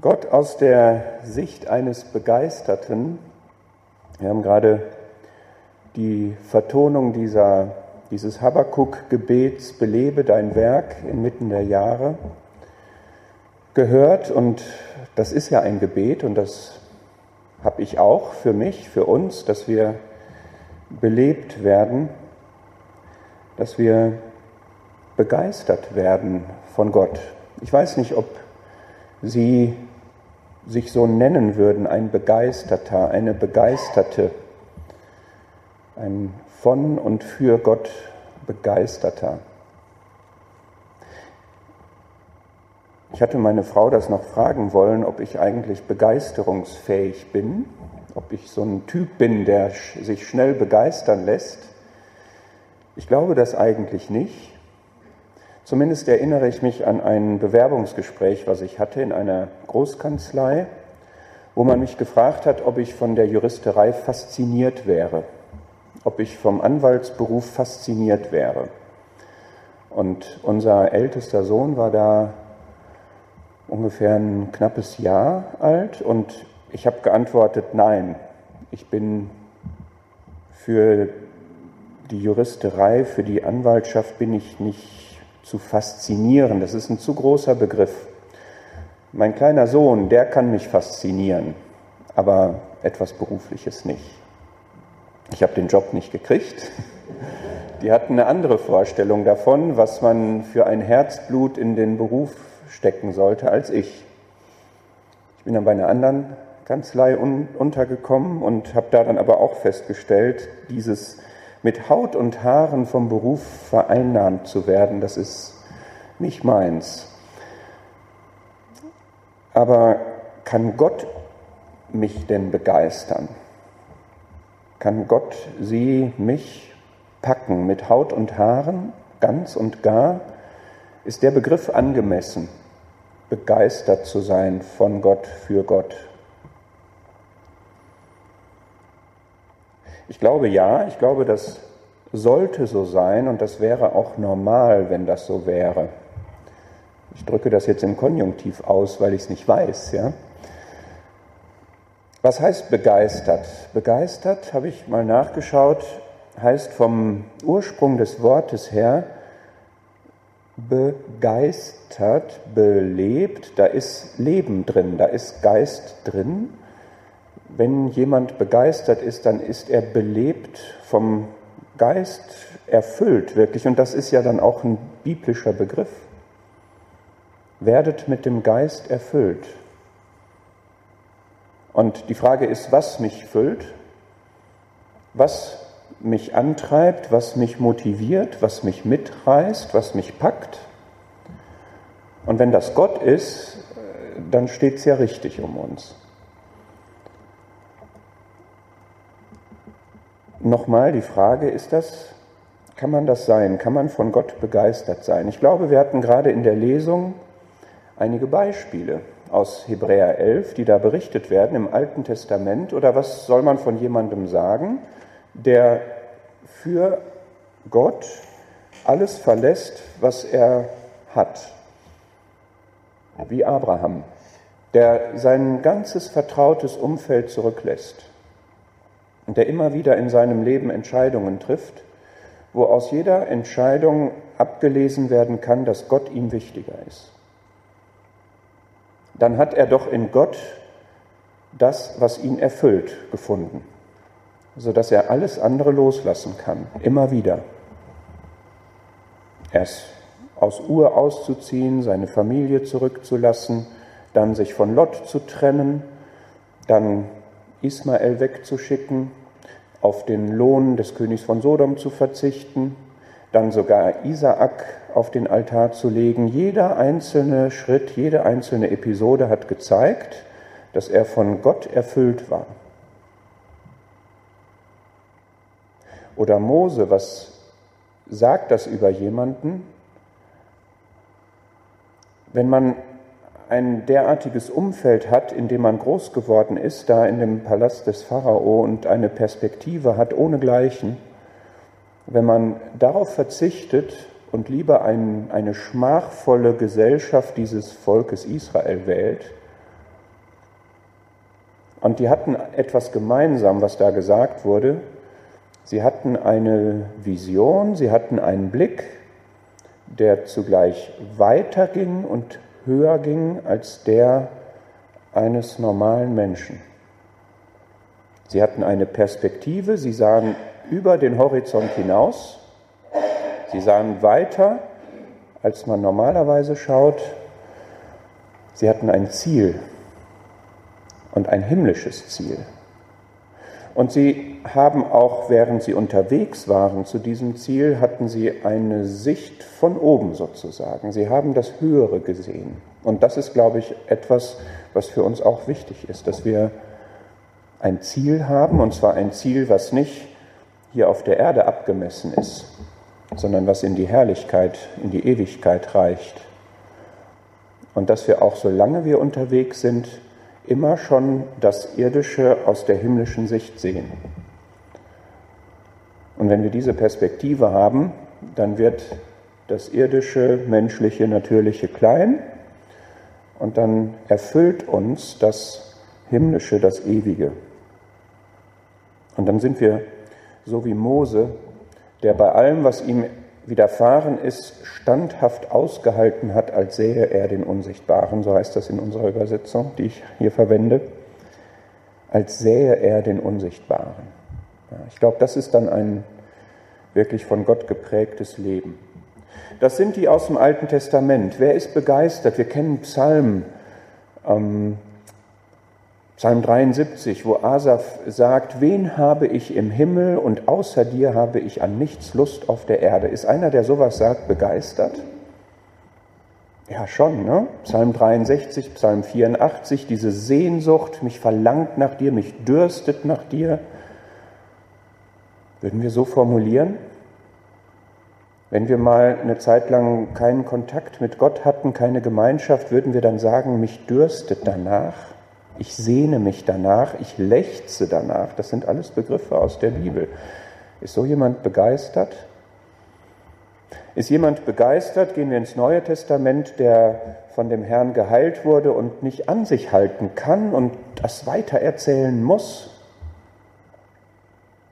Gott aus der Sicht eines Begeisterten. Wir haben gerade die Vertonung dieser, dieses Habakkuk-Gebets Belebe dein Werk inmitten der Jahre gehört und das ist ja ein Gebet und das habe ich auch für mich, für uns, dass wir belebt werden, dass wir begeistert werden von Gott. Ich weiß nicht, ob Sie sich so nennen würden, ein Begeisterter, eine Begeisterte, ein von und für Gott Begeisterter. Ich hatte meine Frau das noch fragen wollen, ob ich eigentlich begeisterungsfähig bin, ob ich so ein Typ bin, der sich schnell begeistern lässt. Ich glaube das eigentlich nicht. Zumindest erinnere ich mich an ein Bewerbungsgespräch, was ich hatte in einer Großkanzlei, wo man mich gefragt hat, ob ich von der Juristerei fasziniert wäre, ob ich vom Anwaltsberuf fasziniert wäre. Und unser ältester Sohn war da ungefähr ein knappes Jahr alt und ich habe geantwortet, nein, ich bin für die Juristerei, für die Anwaltschaft bin ich nicht zu faszinieren. Das ist ein zu großer Begriff. Mein kleiner Sohn, der kann mich faszinieren, aber etwas Berufliches nicht. Ich habe den Job nicht gekriegt. Die hatten eine andere Vorstellung davon, was man für ein Herzblut in den Beruf stecken sollte, als ich. Ich bin dann bei einer anderen Kanzlei un untergekommen und habe da dann aber auch festgestellt, dieses mit Haut und Haaren vom Beruf vereinnahmt zu werden, das ist nicht meins. Aber kann Gott mich denn begeistern? Kann Gott sie, mich packen mit Haut und Haaren, ganz und gar? Ist der Begriff angemessen, begeistert zu sein von Gott, für Gott? Ich glaube ja, ich glaube, das sollte so sein und das wäre auch normal, wenn das so wäre. Ich drücke das jetzt im Konjunktiv aus, weil ich es nicht weiß. Ja? Was heißt begeistert? Begeistert, habe ich mal nachgeschaut, heißt vom Ursprung des Wortes her begeistert, belebt, da ist Leben drin, da ist Geist drin wenn jemand begeistert ist, dann ist er belebt vom Geist erfüllt, wirklich. Und das ist ja dann auch ein biblischer Begriff. Werdet mit dem Geist erfüllt. Und die Frage ist, was mich füllt, was mich antreibt, was mich motiviert, was mich mitreißt, was mich packt. Und wenn das Gott ist, dann steht es ja richtig um uns. Nochmal die Frage, ist das, kann man das sein? Kann man von Gott begeistert sein? Ich glaube, wir hatten gerade in der Lesung einige Beispiele aus Hebräer 11, die da berichtet werden im Alten Testament. Oder was soll man von jemandem sagen, der für Gott alles verlässt, was er hat? Wie Abraham, der sein ganzes vertrautes Umfeld zurücklässt der immer wieder in seinem Leben Entscheidungen trifft, wo aus jeder Entscheidung abgelesen werden kann, dass Gott ihm wichtiger ist. Dann hat er doch in Gott das, was ihn erfüllt, gefunden, sodass er alles andere loslassen kann, immer wieder. Erst aus Ur auszuziehen, seine Familie zurückzulassen, dann sich von Lot zu trennen, dann Ismael wegzuschicken, auf den Lohn des Königs von Sodom zu verzichten, dann sogar Isaak auf den Altar zu legen. Jeder einzelne Schritt, jede einzelne Episode hat gezeigt, dass er von Gott erfüllt war. Oder Mose, was sagt das über jemanden? Wenn man ein derartiges Umfeld hat, in dem man groß geworden ist, da in dem Palast des Pharao und eine Perspektive hat ohnegleichen, wenn man darauf verzichtet und lieber ein, eine schmachvolle Gesellschaft dieses Volkes Israel wählt, Und die hatten etwas gemeinsam, was da gesagt wurde. Sie hatten eine Vision, sie hatten einen Blick, der zugleich weiter ging und höher ging als der eines normalen Menschen. Sie hatten eine Perspektive, sie sahen über den Horizont hinaus, sie sahen weiter, als man normalerweise schaut. Sie hatten ein Ziel und ein himmlisches Ziel. Und sie haben auch, während sie unterwegs waren zu diesem Ziel, hatten sie eine Sicht von oben sozusagen. Sie haben das Höhere gesehen. Und das ist, glaube ich, etwas, was für uns auch wichtig ist, dass wir ein Ziel haben, und zwar ein Ziel, was nicht hier auf der Erde abgemessen ist, sondern was in die Herrlichkeit, in die Ewigkeit reicht. Und dass wir auch, solange wir unterwegs sind, immer schon das Irdische aus der himmlischen Sicht sehen. Und wenn wir diese Perspektive haben, dann wird das irdische, menschliche, natürliche klein und dann erfüllt uns das himmlische, das ewige. Und dann sind wir so wie Mose, der bei allem, was ihm widerfahren ist, standhaft ausgehalten hat, als sähe er den Unsichtbaren, so heißt das in unserer Übersetzung, die ich hier verwende, als sähe er den Unsichtbaren. Ich glaube, das ist dann ein wirklich von Gott geprägtes Leben. Das sind die aus dem Alten Testament. Wer ist begeistert? Wir kennen Psalmen. Ähm, Psalm 73, wo Asaf sagt, wen habe ich im Himmel und außer dir habe ich an nichts Lust auf der Erde. Ist einer, der sowas sagt, begeistert? Ja, schon, ne? Psalm 63, Psalm 84, diese Sehnsucht, mich verlangt nach dir, mich dürstet nach dir. Würden wir so formulieren? Wenn wir mal eine Zeit lang keinen Kontakt mit Gott hatten, keine Gemeinschaft, würden wir dann sagen, mich dürstet danach? Ich sehne mich danach, ich lechze danach. Das sind alles Begriffe aus der Bibel. Ist so jemand begeistert? Ist jemand begeistert, gehen wir ins Neue Testament, der von dem Herrn geheilt wurde und nicht an sich halten kann und das weitererzählen muss?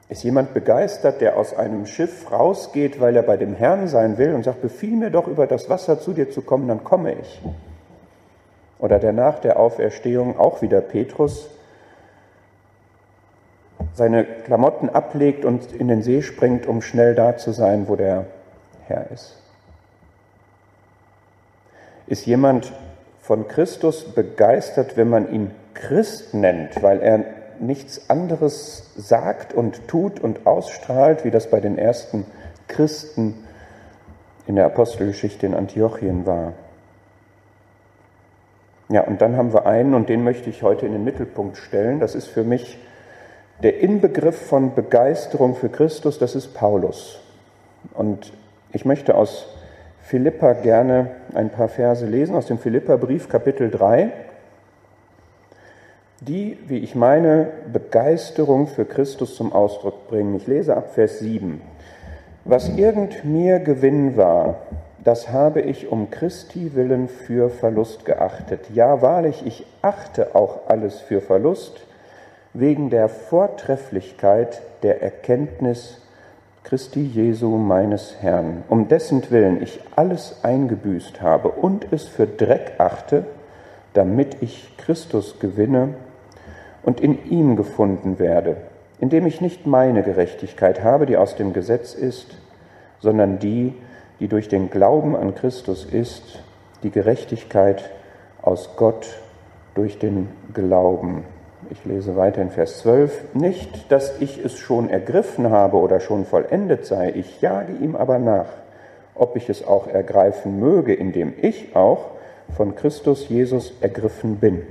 Ist jemand begeistert, der aus einem Schiff rausgeht, weil er bei dem Herrn sein will und sagt, befiehl mir doch über das Wasser zu dir zu kommen, dann komme ich? Oder der nach der Auferstehung auch wieder Petrus seine Klamotten ablegt und in den See springt, um schnell da zu sein, wo der Herr ist. Ist jemand von Christus begeistert, wenn man ihn Christ nennt, weil er nichts anderes sagt und tut und ausstrahlt, wie das bei den ersten Christen in der Apostelgeschichte in Antiochien war? Ja, und dann haben wir einen, und den möchte ich heute in den Mittelpunkt stellen. Das ist für mich der Inbegriff von Begeisterung für Christus, das ist Paulus. Und ich möchte aus Philippa gerne ein paar Verse lesen, aus dem Philippa-Brief, Kapitel 3, die, wie ich meine, Begeisterung für Christus zum Ausdruck bringen. Ich lese ab Vers 7. Was irgend mir Gewinn war, das habe ich um Christi willen für Verlust geachtet. Ja, wahrlich, ich achte auch alles für Verlust, wegen der Vortrefflichkeit der Erkenntnis Christi Jesu meines Herrn, um dessen Willen ich alles eingebüßt habe und es für Dreck achte, damit ich Christus gewinne und in ihm gefunden werde, indem ich nicht meine Gerechtigkeit habe, die aus dem Gesetz ist, sondern die, die durch den Glauben an Christus ist, die Gerechtigkeit aus Gott durch den Glauben. Ich lese weiter in Vers 12. Nicht, dass ich es schon ergriffen habe oder schon vollendet sei, ich jage ihm aber nach, ob ich es auch ergreifen möge, indem ich auch von Christus Jesus ergriffen bin.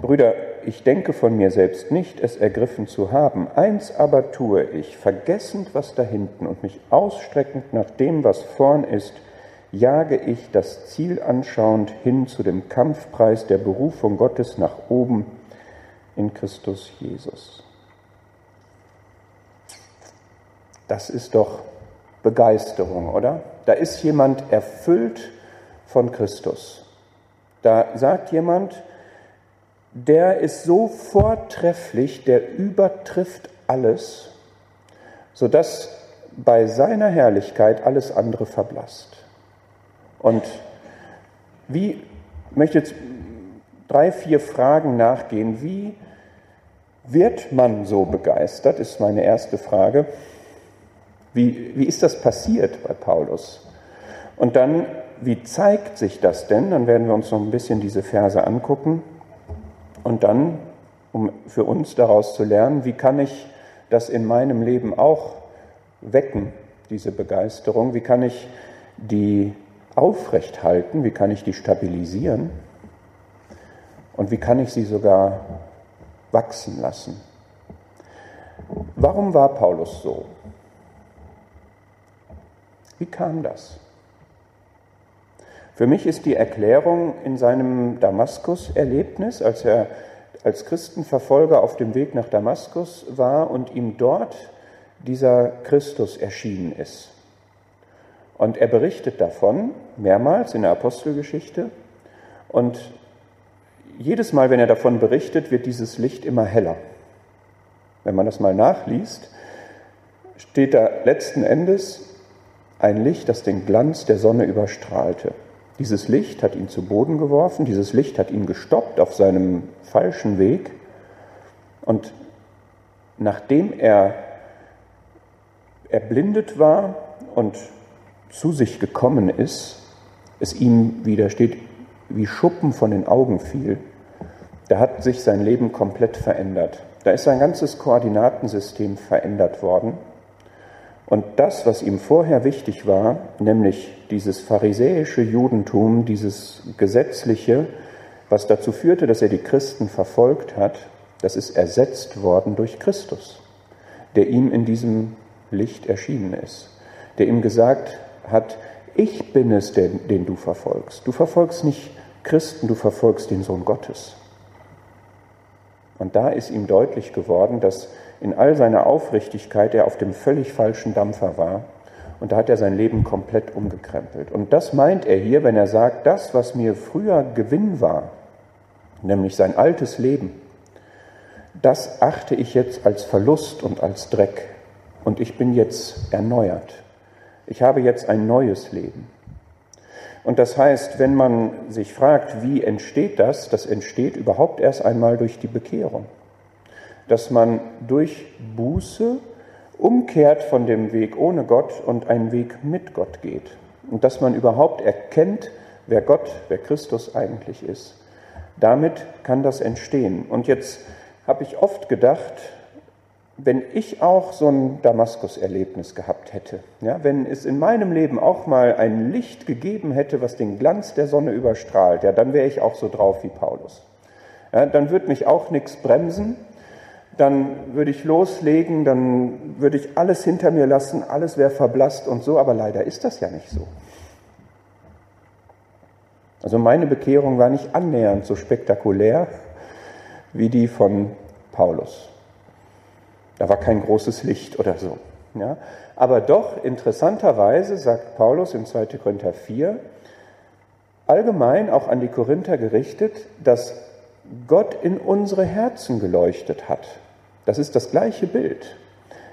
Brüder, ich denke von mir selbst nicht, es ergriffen zu haben. Eins aber tue ich, vergessend, was da hinten und mich ausstreckend nach dem, was vorn ist, jage ich das Ziel anschauend hin zu dem Kampfpreis der Berufung Gottes nach oben in Christus Jesus. Das ist doch Begeisterung, oder? Da ist jemand erfüllt von Christus. Da sagt jemand, der ist so vortrefflich, der übertrifft alles, sodass bei seiner Herrlichkeit alles andere verblasst. Und wie, ich möchte jetzt drei, vier Fragen nachgehen. Wie wird man so begeistert, ist meine erste Frage. Wie, wie ist das passiert bei Paulus? Und dann, wie zeigt sich das denn? Dann werden wir uns noch ein bisschen diese Verse angucken. Und dann, um für uns daraus zu lernen, wie kann ich das in meinem Leben auch wecken, diese Begeisterung? Wie kann ich die aufrecht halten? Wie kann ich die stabilisieren? Und wie kann ich sie sogar wachsen lassen? Warum war Paulus so? Wie kam das? Für mich ist die Erklärung in seinem Damaskus-Erlebnis, als er als Christenverfolger auf dem Weg nach Damaskus war und ihm dort dieser Christus erschienen ist. Und er berichtet davon mehrmals in der Apostelgeschichte. Und jedes Mal, wenn er davon berichtet, wird dieses Licht immer heller. Wenn man das mal nachliest, steht da letzten Endes ein Licht, das den Glanz der Sonne überstrahlte. Dieses Licht hat ihn zu Boden geworfen, dieses Licht hat ihn gestoppt auf seinem falschen Weg. Und nachdem er erblindet war und zu sich gekommen ist, es ihm wieder steht, wie Schuppen von den Augen fiel, da hat sich sein Leben komplett verändert. Da ist sein ganzes Koordinatensystem verändert worden. Und das, was ihm vorher wichtig war, nämlich dieses pharisäische Judentum, dieses gesetzliche, was dazu führte, dass er die Christen verfolgt hat, das ist ersetzt worden durch Christus, der ihm in diesem Licht erschienen ist, der ihm gesagt hat, ich bin es, den, den du verfolgst. Du verfolgst nicht Christen, du verfolgst den Sohn Gottes. Und da ist ihm deutlich geworden, dass in all seiner Aufrichtigkeit er auf dem völlig falschen Dampfer war. Und da hat er sein Leben komplett umgekrempelt. Und das meint er hier, wenn er sagt, das, was mir früher Gewinn war, nämlich sein altes Leben, das achte ich jetzt als Verlust und als Dreck. Und ich bin jetzt erneuert. Ich habe jetzt ein neues Leben. Und das heißt, wenn man sich fragt, wie entsteht das, das entsteht überhaupt erst einmal durch die Bekehrung. Dass man durch Buße umkehrt von dem Weg ohne Gott und einen Weg mit Gott geht. Und dass man überhaupt erkennt, wer Gott, wer Christus eigentlich ist. Damit kann das entstehen. Und jetzt habe ich oft gedacht, wenn ich auch so ein Damaskus-Erlebnis gehabt hätte, ja, wenn es in meinem Leben auch mal ein Licht gegeben hätte, was den Glanz der Sonne überstrahlt, ja, dann wäre ich auch so drauf wie Paulus. Ja, dann würde mich auch nichts bremsen, dann würde ich loslegen, dann würde ich alles hinter mir lassen, alles wäre verblasst und so, aber leider ist das ja nicht so. Also meine Bekehrung war nicht annähernd so spektakulär wie die von Paulus. Da war kein großes Licht oder so. Ja. Aber doch, interessanterweise, sagt Paulus in 2. Korinther 4, allgemein auch an die Korinther gerichtet, dass Gott in unsere Herzen geleuchtet hat. Das ist das gleiche Bild.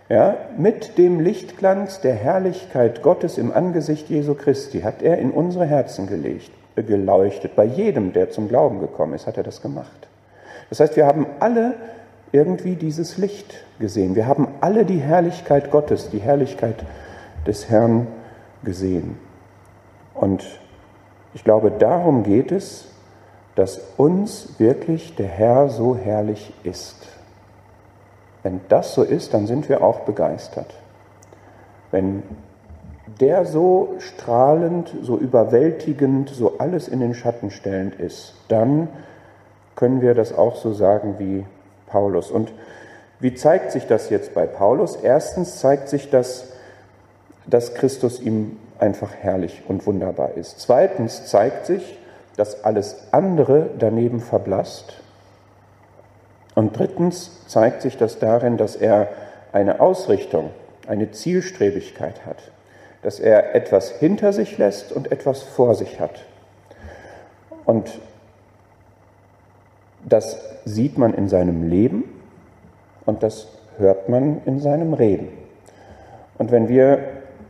Ja, mit dem Lichtglanz der Herrlichkeit Gottes im Angesicht Jesu Christi hat er in unsere Herzen gelegt, geleuchtet. Bei jedem, der zum Glauben gekommen ist, hat er das gemacht. Das heißt, wir haben alle irgendwie dieses Licht gesehen. Wir haben alle die Herrlichkeit Gottes, die Herrlichkeit des Herrn gesehen. Und ich glaube, darum geht es, dass uns wirklich der Herr so herrlich ist. Wenn das so ist, dann sind wir auch begeistert. Wenn der so strahlend, so überwältigend, so alles in den Schatten stellend ist, dann können wir das auch so sagen wie Paulus. Und wie zeigt sich das jetzt bei Paulus? Erstens zeigt sich das, dass Christus ihm einfach herrlich und wunderbar ist. Zweitens zeigt sich, dass alles andere daneben verblasst. Und drittens zeigt sich das darin, dass er eine Ausrichtung, eine Zielstrebigkeit hat, dass er etwas hinter sich lässt und etwas vor sich hat. Und Das sieht man in seinem Leben und das hört man in seinem Reden. Und wenn wir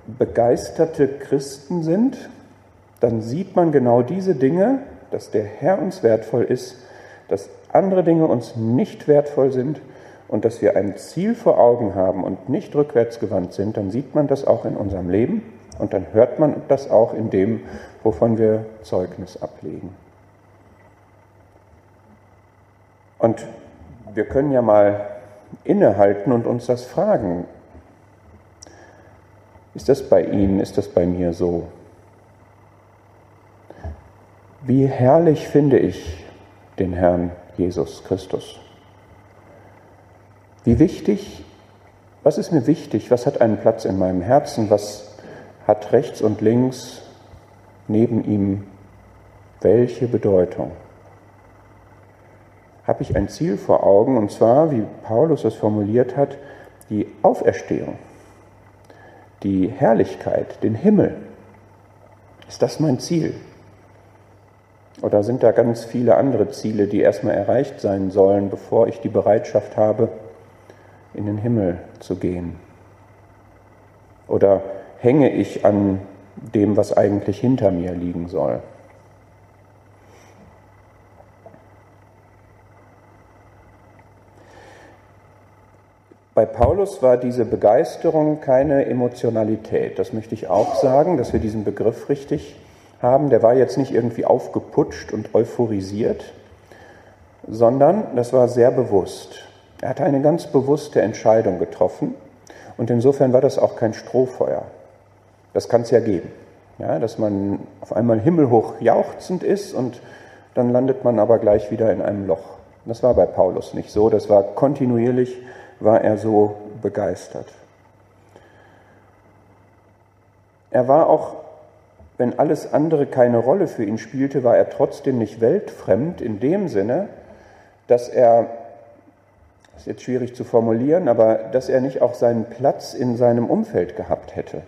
begeisterte Christen sind, dann sieht man genau diese Dinge, dass der Herr uns wertvoll ist, dass andere Dinge uns nicht wertvoll sind und dass wir ein Ziel vor Augen haben und nicht rückwärtsgewandt sind, dann sieht man das auch in unserem Leben und dann hört man das auch in dem, wovon wir Zeugnis ablegen. Und wir können ja mal innehalten und uns das fragen. Ist das bei Ihnen, ist das bei mir so? Wie herrlich finde ich den Herrn Jesus Christus? Wie wichtig, was ist mir wichtig, was hat einen Platz in meinem Herzen, was hat rechts und links neben ihm welche Bedeutung? Habe ich ein Ziel vor Augen, und zwar, wie Paulus es formuliert hat, die Auferstehung, die Herrlichkeit, den Himmel. Ist das mein Ziel? Oder sind da ganz viele andere Ziele, die erstmal erreicht sein sollen, bevor ich die Bereitschaft habe, in den Himmel zu gehen? Oder hänge ich an dem, was eigentlich hinter mir liegen soll? Bei Paulus war diese Begeisterung keine Emotionalität. Das möchte ich auch sagen, dass wir diesen Begriff richtig haben. Der war jetzt nicht irgendwie aufgeputscht und euphorisiert, sondern das war sehr bewusst. Er hatte eine ganz bewusste Entscheidung getroffen und insofern war das auch kein Strohfeuer. Das kann es ja geben, ja, dass man auf einmal himmelhoch jauchzend ist und dann landet man aber gleich wieder in einem Loch. Das war bei Paulus nicht so, das war kontinuierlich war er so begeistert. Er war auch, wenn alles andere keine Rolle für ihn spielte, war er trotzdem nicht weltfremd in dem Sinne, dass er, das ist jetzt schwierig zu formulieren, aber dass er nicht auch seinen Platz in seinem Umfeld gehabt hätte.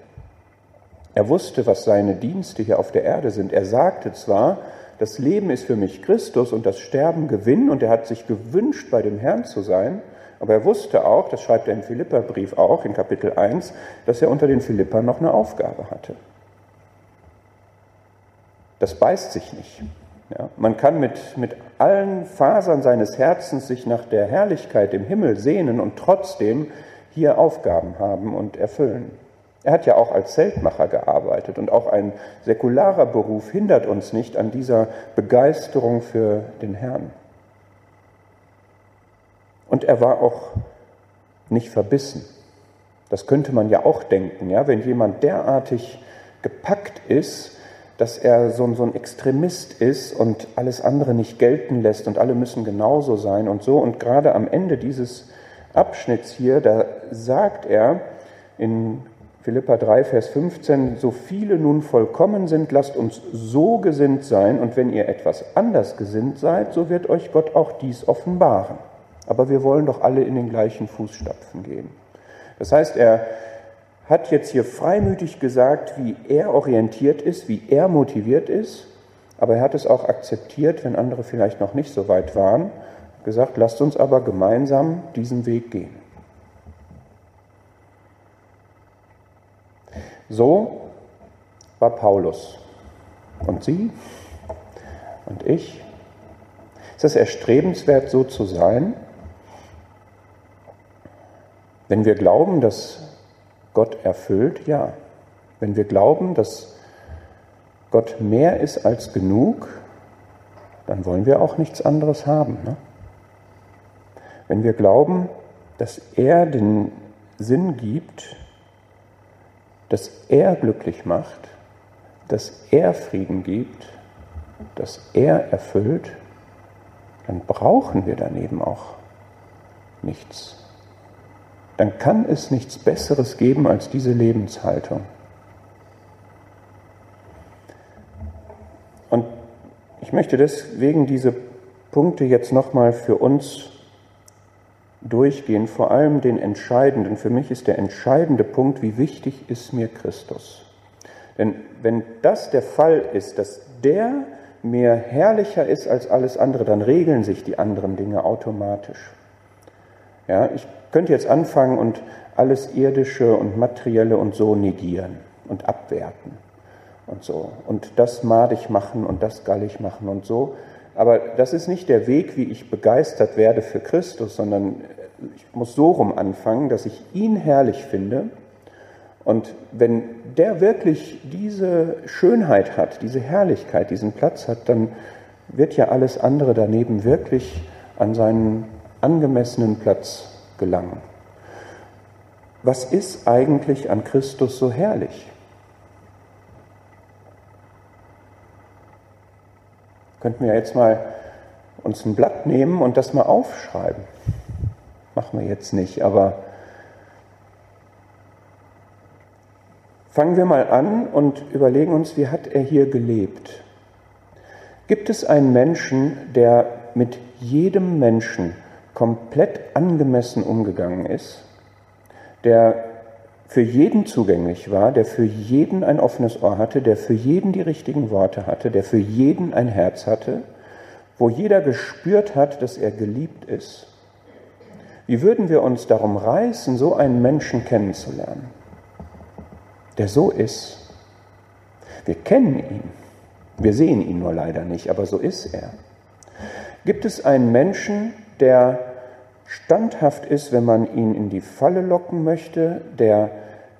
Er wusste, was seine Dienste hier auf der Erde sind. Er sagte zwar, das Leben ist für mich Christus und das Sterben Gewinn und er hat sich gewünscht, bei dem Herrn zu sein, aber er wusste auch, das schreibt er im Philipperbrief auch in Kapitel 1, dass er unter den Philippern noch eine Aufgabe hatte. Das beißt sich nicht. Ja, man kann mit, mit allen Fasern seines Herzens sich nach der Herrlichkeit im Himmel sehnen und trotzdem hier Aufgaben haben und erfüllen. Er hat ja auch als Zeltmacher gearbeitet und auch ein säkularer Beruf hindert uns nicht an dieser Begeisterung für den Herrn. Und er war auch nicht verbissen. Das könnte man ja auch denken, ja, wenn jemand derartig gepackt ist, dass er so, so ein Extremist ist und alles andere nicht gelten lässt und alle müssen genauso sein und so. Und gerade am Ende dieses Abschnitts hier, da sagt er in Philippa 3, Vers 15, so viele nun vollkommen sind, lasst uns so gesinnt sein, und wenn ihr etwas anders gesinnt seid, so wird euch Gott auch dies offenbaren. Aber wir wollen doch alle in den gleichen Fußstapfen gehen. Das heißt, er hat jetzt hier freimütig gesagt, wie er orientiert ist, wie er motiviert ist, aber er hat es auch akzeptiert, wenn andere vielleicht noch nicht so weit waren, gesagt, lasst uns aber gemeinsam diesen Weg gehen. So war Paulus. Und Sie und ich. Ist es erstrebenswert, so zu sein? Wenn wir glauben, dass Gott erfüllt, ja. Wenn wir glauben, dass Gott mehr ist als genug, dann wollen wir auch nichts anderes haben. Ne? Wenn wir glauben, dass er den Sinn gibt, dass er glücklich macht, dass er Frieden gibt, dass er erfüllt, dann brauchen wir daneben auch nichts dann kann es nichts Besseres geben als diese Lebenshaltung. Und ich möchte deswegen diese Punkte jetzt nochmal für uns durchgehen, vor allem den entscheidenden. Für mich ist der entscheidende Punkt, wie wichtig ist mir Christus. Denn wenn das der Fall ist, dass der mir herrlicher ist als alles andere, dann regeln sich die anderen Dinge automatisch. Ja, ich könnte jetzt anfangen und alles Irdische und Materielle und so negieren und abwerten und so. Und das madig machen und das gallig machen und so. Aber das ist nicht der Weg, wie ich begeistert werde für Christus, sondern ich muss so rum anfangen, dass ich ihn herrlich finde. Und wenn der wirklich diese Schönheit hat, diese Herrlichkeit, diesen Platz hat, dann wird ja alles andere daneben wirklich an seinen angemessenen Platz gelangen. Was ist eigentlich an Christus so herrlich? Könnten wir jetzt mal uns ein Blatt nehmen und das mal aufschreiben. Machen wir jetzt nicht, aber fangen wir mal an und überlegen uns, wie hat er hier gelebt? Gibt es einen Menschen, der mit jedem Menschen komplett angemessen umgegangen ist, der für jeden zugänglich war, der für jeden ein offenes Ohr hatte, der für jeden die richtigen Worte hatte, der für jeden ein Herz hatte, wo jeder gespürt hat, dass er geliebt ist. Wie würden wir uns darum reißen, so einen Menschen kennenzulernen, der so ist? Wir kennen ihn, wir sehen ihn nur leider nicht, aber so ist er. Gibt es einen Menschen, der standhaft ist, wenn man ihn in die Falle locken möchte, der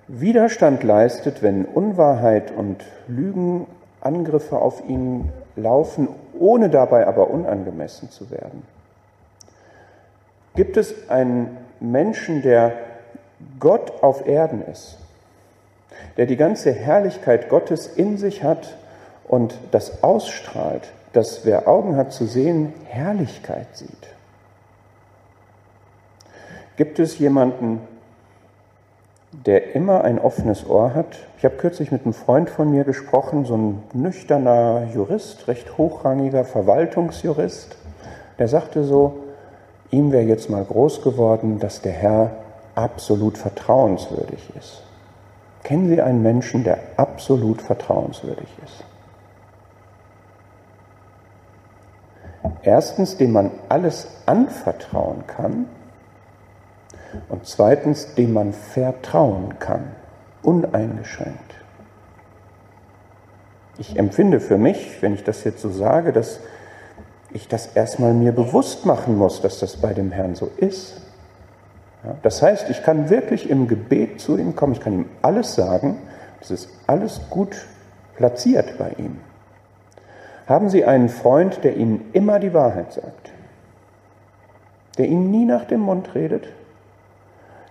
Widerstand leistet, wenn Unwahrheit und Lügenangriffe auf ihn laufen, ohne dabei aber unangemessen zu werden? Gibt es einen Menschen, der Gott auf Erden ist, der die ganze Herrlichkeit Gottes in sich hat und das ausstrahlt, dass wer Augen hat zu sehen, Herrlichkeit sieht? Gibt es jemanden, der immer ein offenes Ohr hat. Ich habe kürzlich mit einem Freund von mir gesprochen, so ein nüchterner Jurist, recht hochrangiger Verwaltungsjurist, der sagte so, ihm wäre jetzt mal groß geworden, dass der Herr absolut vertrauenswürdig ist. Kennen Sie einen Menschen, der absolut vertrauenswürdig ist? Erstens, dem man alles anvertrauen kann und zweitens, dem man vertrauen kann, uneingeschränkt. Ich empfinde für mich, wenn ich das jetzt so sage, dass ich das erstmal mir bewusst machen muss, dass das bei dem Herrn so ist. Das heißt, ich kann wirklich im Gebet zu ihm kommen, ich kann ihm alles sagen, das ist alles gut platziert bei ihm. Haben Sie einen Freund, der Ihnen immer die Wahrheit sagt, der Ihnen nie nach dem Mund redet,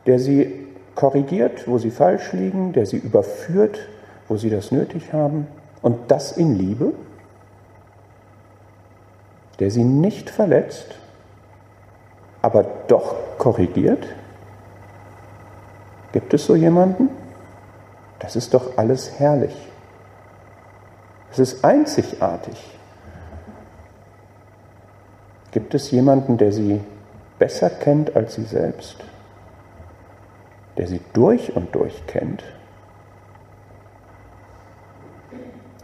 der sie korrigiert, wo sie falsch liegen, der sie überführt, wo sie das nötig haben und das in Liebe, der sie nicht verletzt, aber doch korrigiert? Gibt es so jemanden? Das ist doch alles herrlich. Es ist einzigartig. Gibt es jemanden, der sie besser kennt als sie selbst? Der sie durch und durch kennt?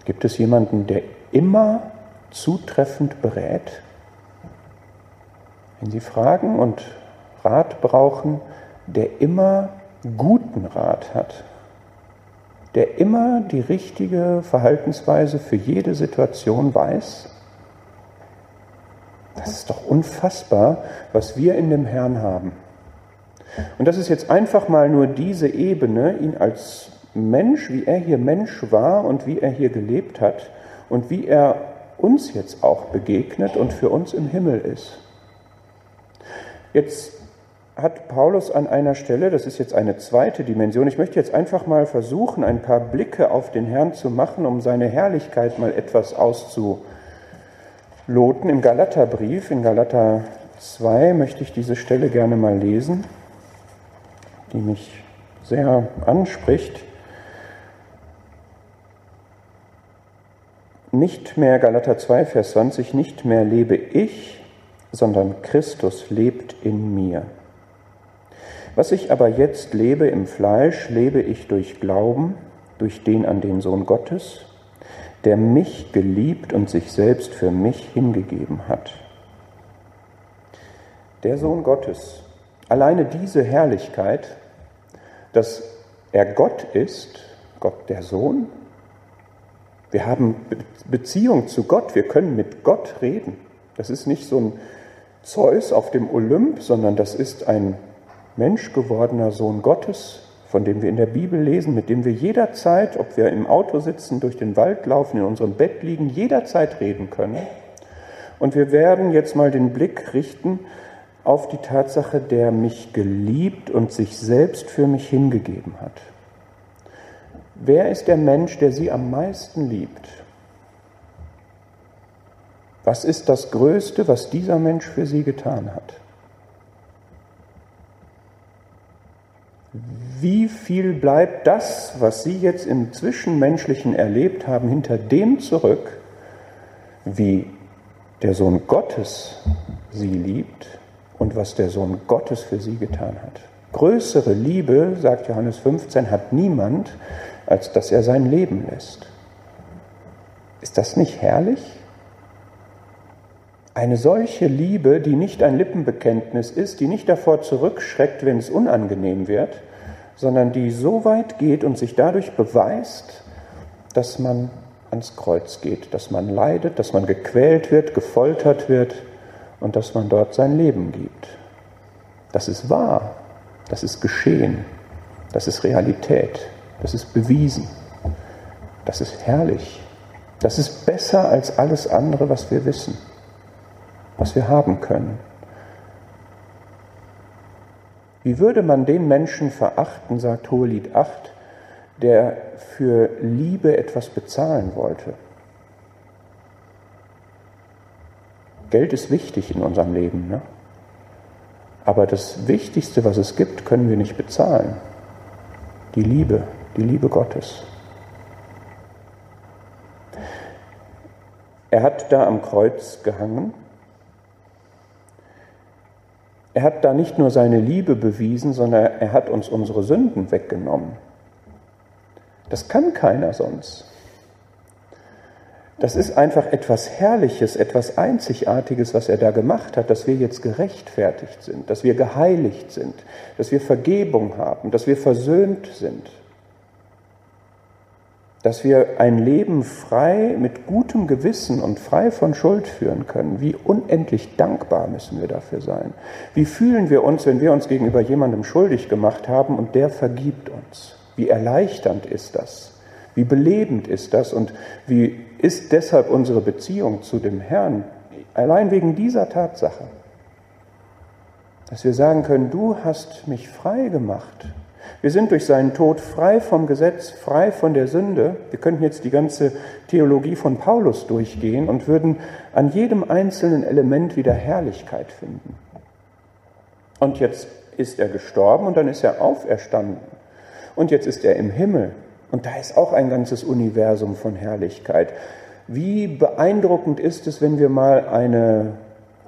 Gibt es jemanden, der immer zutreffend berät? Wenn Sie Fragen und Rat brauchen, der immer guten Rat hat, der immer die richtige Verhaltensweise für jede Situation weiß? Das ist doch unfassbar, was wir in dem Herrn haben. Und das ist jetzt einfach mal nur diese Ebene, ihn als Mensch, wie er hier Mensch war und wie er hier gelebt hat und wie er uns jetzt auch begegnet und für uns im Himmel ist. Jetzt hat Paulus an einer Stelle, das ist jetzt eine zweite Dimension, ich möchte jetzt einfach mal versuchen, ein paar Blicke auf den Herrn zu machen, um seine Herrlichkeit mal etwas auszuloten. Im Galaterbrief, in Galater 2 möchte ich diese Stelle gerne mal lesen die mich sehr anspricht. Nicht mehr, Galater 2, Vers 20, nicht mehr lebe ich, sondern Christus lebt in mir. Was ich aber jetzt lebe im Fleisch, lebe ich durch Glauben, durch den an den Sohn Gottes, der mich geliebt und sich selbst für mich hingegeben hat. Der Sohn Gottes, alleine diese Herrlichkeit, dass er Gott ist, Gott der Sohn, wir haben Beziehung zu Gott, wir können mit Gott reden. Das ist nicht so ein Zeus auf dem Olymp, sondern das ist ein menschgewordener Sohn Gottes, von dem wir in der Bibel lesen, mit dem wir jederzeit, ob wir im Auto sitzen, durch den Wald laufen, in unserem Bett liegen, jederzeit reden können. Und wir werden jetzt mal den Blick richten auf die Tatsache, der mich geliebt und sich selbst für mich hingegeben hat. Wer ist der Mensch, der sie am meisten liebt? Was ist das Größte, was dieser Mensch für sie getan hat? wie viel bleibt das, was Sie jetzt im Zwischenmenschlichen erlebt haben, hinter dem zurück, wie der Sohn Gottes Sie liebt und was der Sohn Gottes für Sie getan hat. Größere Liebe, sagt Johannes 15, hat niemand, als dass er sein Leben lässt. Ist das nicht herrlich? Eine solche Liebe, die nicht ein Lippenbekenntnis ist, die nicht davor zurückschreckt, wenn es unangenehm wird, sondern die so weit geht und sich dadurch beweist, dass man ans Kreuz geht, dass man leidet, dass man gequält wird, gefoltert wird und dass man dort sein Leben gibt. Das ist wahr, das ist geschehen, das ist Realität, das ist bewiesen, das ist herrlich, das ist besser als alles andere, was wir wissen, was wir haben können. Wie würde man den Menschen verachten, sagt Hohelied 8, der für Liebe etwas bezahlen wollte? Geld ist wichtig in unserem Leben, ne? aber das Wichtigste, was es gibt, können wir nicht bezahlen. Die Liebe, die Liebe Gottes. Er hat da am Kreuz gehangen er hat da nicht nur seine Liebe bewiesen, sondern er hat uns unsere Sünden weggenommen. Das kann keiner sonst. Das ist einfach etwas Herrliches, etwas Einzigartiges, was er da gemacht hat, dass wir jetzt gerechtfertigt sind, dass wir geheiligt sind, dass wir Vergebung haben, dass wir versöhnt sind dass wir ein Leben frei mit gutem Gewissen und frei von Schuld führen können. Wie unendlich dankbar müssen wir dafür sein. Wie fühlen wir uns, wenn wir uns gegenüber jemandem schuldig gemacht haben und der vergibt uns? Wie erleichternd ist das? Wie belebend ist das? Und wie ist deshalb unsere Beziehung zu dem Herrn? Allein wegen dieser Tatsache. Dass wir sagen können, du hast mich frei gemacht wir sind durch seinen Tod frei vom Gesetz, frei von der Sünde. Wir könnten jetzt die ganze Theologie von Paulus durchgehen und würden an jedem einzelnen Element wieder Herrlichkeit finden. Und jetzt ist er gestorben und dann ist er auferstanden. Und jetzt ist er im Himmel. Und da ist auch ein ganzes Universum von Herrlichkeit. Wie beeindruckend ist es, wenn wir mal eine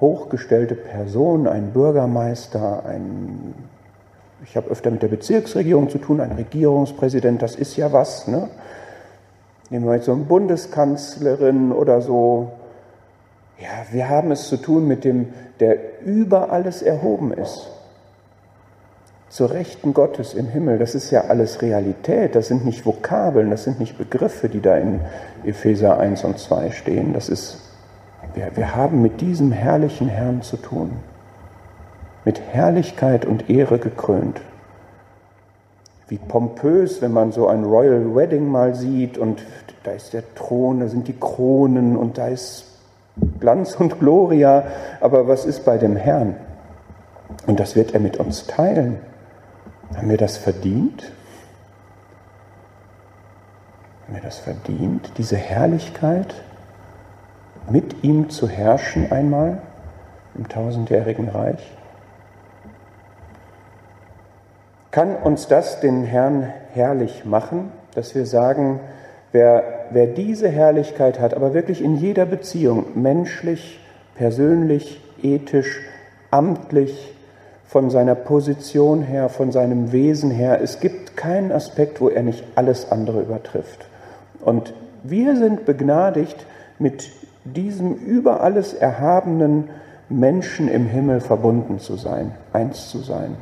hochgestellte Person, einen Bürgermeister, einen ich habe öfter mit der Bezirksregierung zu tun, ein Regierungspräsident, das ist ja was. Ne? Nehmen wir jetzt so eine Bundeskanzlerin oder so. Ja, wir haben es zu tun mit dem, der über alles erhoben ist. Zur Rechten Gottes im Himmel, das ist ja alles Realität, das sind nicht Vokabeln, das sind nicht Begriffe, die da in Epheser 1 und 2 stehen. Das ist, wir, wir haben mit diesem herrlichen Herrn zu tun mit Herrlichkeit und Ehre gekrönt. Wie pompös, wenn man so ein Royal Wedding mal sieht und da ist der Thron, da sind die Kronen und da ist Glanz und Gloria. Aber was ist bei dem Herrn? Und das wird er mit uns teilen. Haben wir das verdient? Haben wir das verdient, diese Herrlichkeit, mit ihm zu herrschen einmal im tausendjährigen Reich? Kann uns das den Herrn herrlich machen, dass wir sagen, wer, wer diese Herrlichkeit hat, aber wirklich in jeder Beziehung, menschlich, persönlich, ethisch, amtlich, von seiner Position her, von seinem Wesen her, es gibt keinen Aspekt, wo er nicht alles andere übertrifft. Und Wir sind begnadigt, mit diesem über alles erhabenen Menschen im Himmel verbunden zu sein, eins zu sein.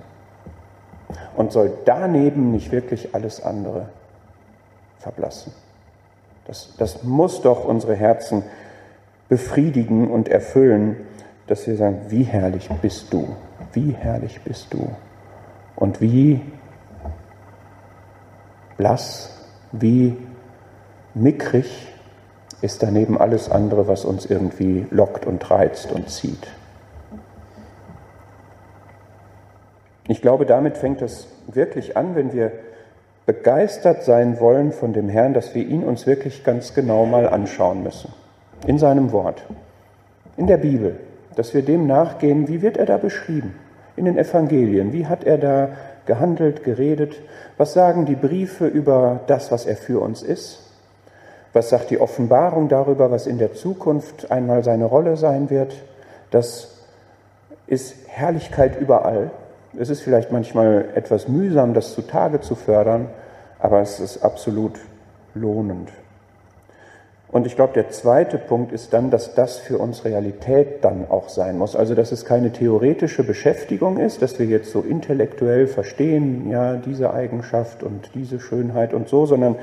Und soll daneben nicht wirklich alles andere verblassen. Das, das muss doch unsere Herzen befriedigen und erfüllen, dass wir sagen, wie herrlich bist du, wie herrlich bist du und wie blass, wie mickrig ist daneben alles andere, was uns irgendwie lockt und reizt und zieht. Ich glaube, damit fängt es wirklich an, wenn wir begeistert sein wollen von dem Herrn, dass wir ihn uns wirklich ganz genau mal anschauen müssen. In seinem Wort, in der Bibel, dass wir dem nachgehen, wie wird er da beschrieben? In den Evangelien, wie hat er da gehandelt, geredet? Was sagen die Briefe über das, was er für uns ist? Was sagt die Offenbarung darüber, was in der Zukunft einmal seine Rolle sein wird? Das ist Herrlichkeit überall. Es ist vielleicht manchmal etwas mühsam, das zutage zu fördern, aber es ist absolut lohnend. Und ich glaube, der zweite Punkt ist dann, dass das für uns Realität dann auch sein muss. Also, dass es keine theoretische Beschäftigung ist, dass wir jetzt so intellektuell verstehen, ja, diese Eigenschaft und diese Schönheit und so, sondern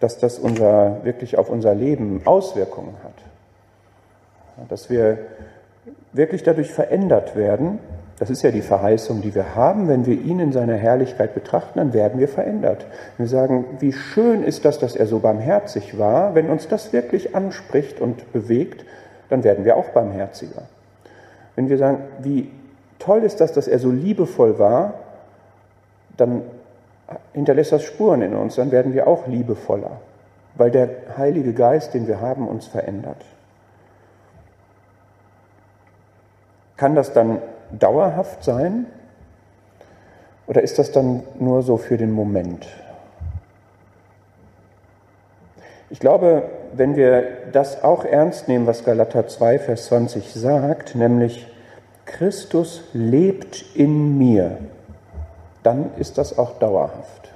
dass das unser, wirklich auf unser Leben Auswirkungen hat. Dass wir wirklich dadurch verändert werden das ist ja die Verheißung, die wir haben. Wenn wir ihn in seiner Herrlichkeit betrachten, dann werden wir verändert. Wir sagen, wie schön ist das, dass er so barmherzig war. Wenn uns das wirklich anspricht und bewegt, dann werden wir auch barmherziger. Wenn wir sagen, wie toll ist das, dass er so liebevoll war, dann hinterlässt das Spuren in uns, dann werden wir auch liebevoller, weil der Heilige Geist, den wir haben, uns verändert. Kann das dann dauerhaft sein? Oder ist das dann nur so für den Moment? Ich glaube, wenn wir das auch ernst nehmen, was Galater 2, Vers 20 sagt, nämlich Christus lebt in mir, dann ist das auch dauerhaft.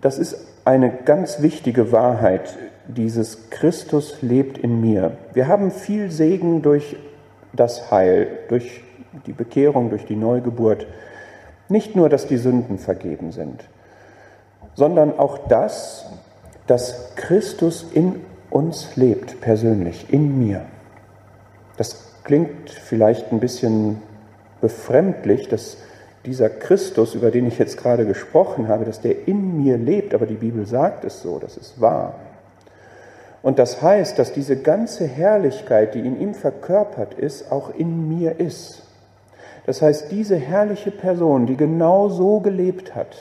Das ist eine ganz wichtige Wahrheit, dieses Christus lebt in mir. Wir haben viel Segen durch das Heil, durch die Bekehrung, durch die Neugeburt. Nicht nur, dass die Sünden vergeben sind, sondern auch das, dass Christus in uns lebt, persönlich, in mir. Das klingt vielleicht ein bisschen befremdlich, dass dieser Christus, über den ich jetzt gerade gesprochen habe, dass der in mir lebt, aber die Bibel sagt es so, das ist wahr. Und das heißt, dass diese ganze Herrlichkeit, die in ihm verkörpert ist, auch in mir ist. Das heißt, diese herrliche Person, die genau so gelebt hat,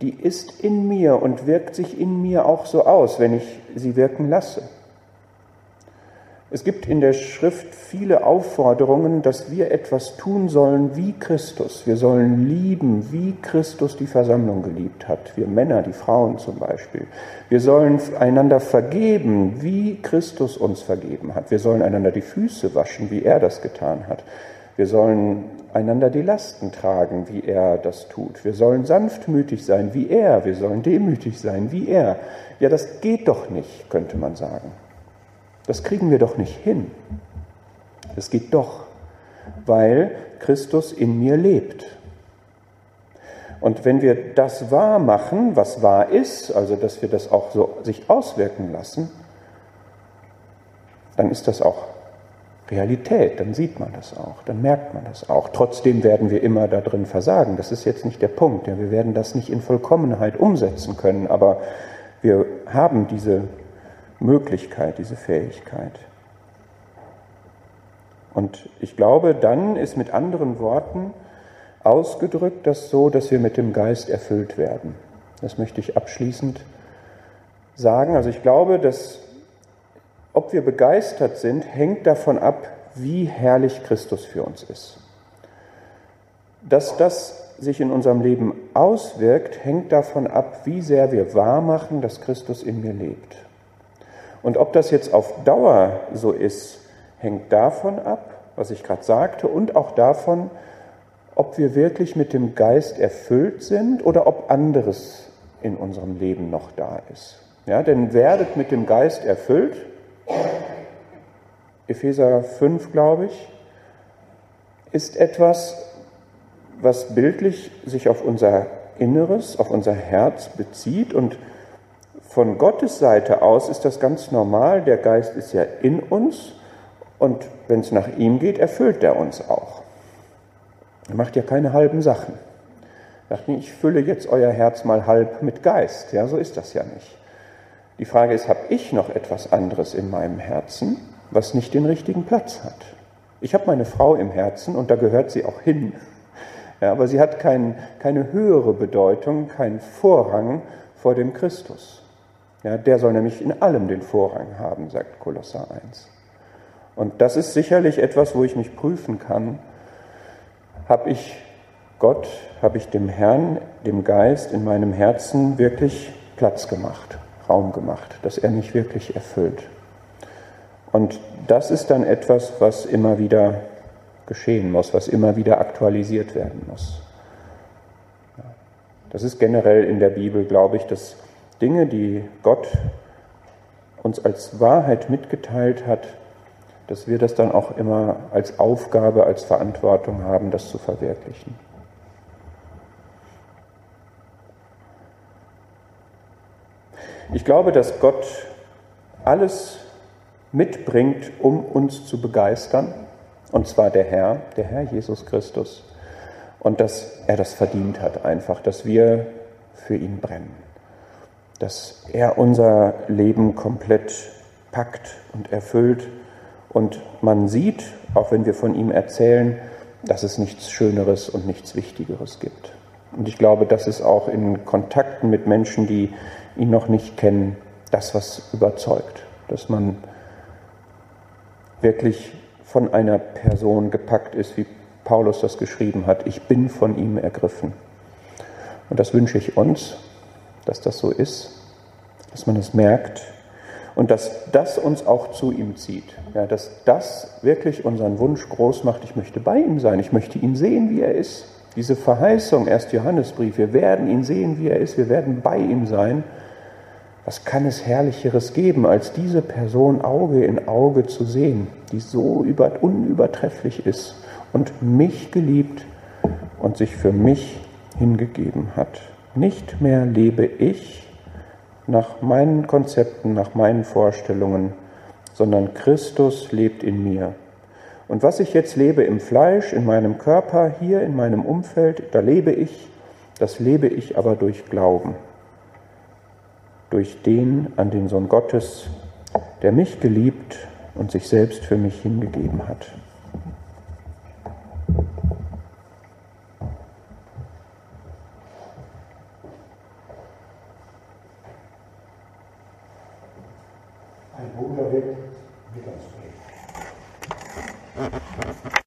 die ist in mir und wirkt sich in mir auch so aus, wenn ich sie wirken lasse. Es gibt in der Schrift viele Aufforderungen, dass wir etwas tun sollen wie Christus. Wir sollen lieben, wie Christus die Versammlung geliebt hat. Wir Männer, die Frauen zum Beispiel. Wir sollen einander vergeben, wie Christus uns vergeben hat. Wir sollen einander die Füße waschen, wie er das getan hat. Wir sollen einander die Lasten tragen, wie er das tut. Wir sollen sanftmütig sein, wie er. Wir sollen demütig sein, wie er. Ja, das geht doch nicht, könnte man sagen. Das kriegen wir doch nicht hin. Es geht doch, weil Christus in mir lebt. Und wenn wir das wahr machen, was wahr ist, also dass wir das auch so sich auswirken lassen, dann ist das auch Realität, dann sieht man das auch, dann merkt man das auch. Trotzdem werden wir immer da drin versagen, das ist jetzt nicht der Punkt. Ja, wir werden das nicht in Vollkommenheit umsetzen können, aber wir haben diese Möglichkeit, diese Fähigkeit. Und ich glaube, dann ist mit anderen Worten ausgedrückt das so, dass wir mit dem Geist erfüllt werden. Das möchte ich abschließend sagen. Also ich glaube, dass ob wir begeistert sind, hängt davon ab, wie herrlich Christus für uns ist. Dass das sich in unserem Leben auswirkt, hängt davon ab, wie sehr wir wahrmachen, dass Christus in mir lebt. Und ob das jetzt auf Dauer so ist, hängt davon ab, was ich gerade sagte, und auch davon, ob wir wirklich mit dem Geist erfüllt sind oder ob anderes in unserem Leben noch da ist. Ja, denn werdet mit dem Geist erfüllt. Epheser 5, glaube ich, ist etwas, was bildlich sich auf unser Inneres, auf unser Herz bezieht und von Gottes Seite aus ist das ganz normal. Der Geist ist ja in uns und wenn es nach ihm geht, erfüllt er uns auch. Er macht ja keine halben Sachen. Sagt nicht, ich fülle jetzt euer Herz mal halb mit Geist. Ja, so ist das ja nicht. Die Frage ist, habe ich noch etwas anderes in meinem Herzen, was nicht den richtigen Platz hat? Ich habe meine Frau im Herzen und da gehört sie auch hin. Ja, aber sie hat kein, keine höhere Bedeutung, keinen Vorrang vor dem Christus. Ja, der soll nämlich in allem den Vorrang haben, sagt Kolosser 1. Und das ist sicherlich etwas, wo ich mich prüfen kann. Habe ich Gott, habe ich dem Herrn, dem Geist in meinem Herzen wirklich Platz gemacht? Raum gemacht, dass er mich wirklich erfüllt. Und das ist dann etwas, was immer wieder geschehen muss, was immer wieder aktualisiert werden muss. Das ist generell in der Bibel, glaube ich, dass Dinge, die Gott uns als Wahrheit mitgeteilt hat, dass wir das dann auch immer als Aufgabe, als Verantwortung haben, das zu verwirklichen. Ich glaube, dass Gott alles mitbringt, um uns zu begeistern, und zwar der Herr, der Herr Jesus Christus, und dass er das verdient hat einfach, dass wir für ihn brennen, dass er unser Leben komplett packt und erfüllt und man sieht, auch wenn wir von ihm erzählen, dass es nichts Schöneres und nichts Wichtigeres gibt. Und ich glaube, das ist auch in Kontakten mit Menschen, die ihn noch nicht kennen, das, was überzeugt. Dass man wirklich von einer Person gepackt ist, wie Paulus das geschrieben hat. Ich bin von ihm ergriffen. Und das wünsche ich uns, dass das so ist, dass man es merkt und dass das uns auch zu ihm zieht. Ja, dass das wirklich unseren Wunsch groß macht. Ich möchte bei ihm sein. Ich möchte ihn sehen, wie er ist. Diese Verheißung, erst Johannesbrief, wir werden ihn sehen, wie er ist. Wir werden bei ihm sein. Was kann es Herrlicheres geben, als diese Person Auge in Auge zu sehen, die so unübertrefflich ist und mich geliebt und sich für mich hingegeben hat? Nicht mehr lebe ich nach meinen Konzepten, nach meinen Vorstellungen, sondern Christus lebt in mir. Und was ich jetzt lebe im Fleisch, in meinem Körper, hier in meinem Umfeld, da lebe ich, das lebe ich aber durch Glauben durch den an den Sohn Gottes, der mich geliebt und sich selbst für mich hingegeben hat. Ein Bruder wird mit uns reden.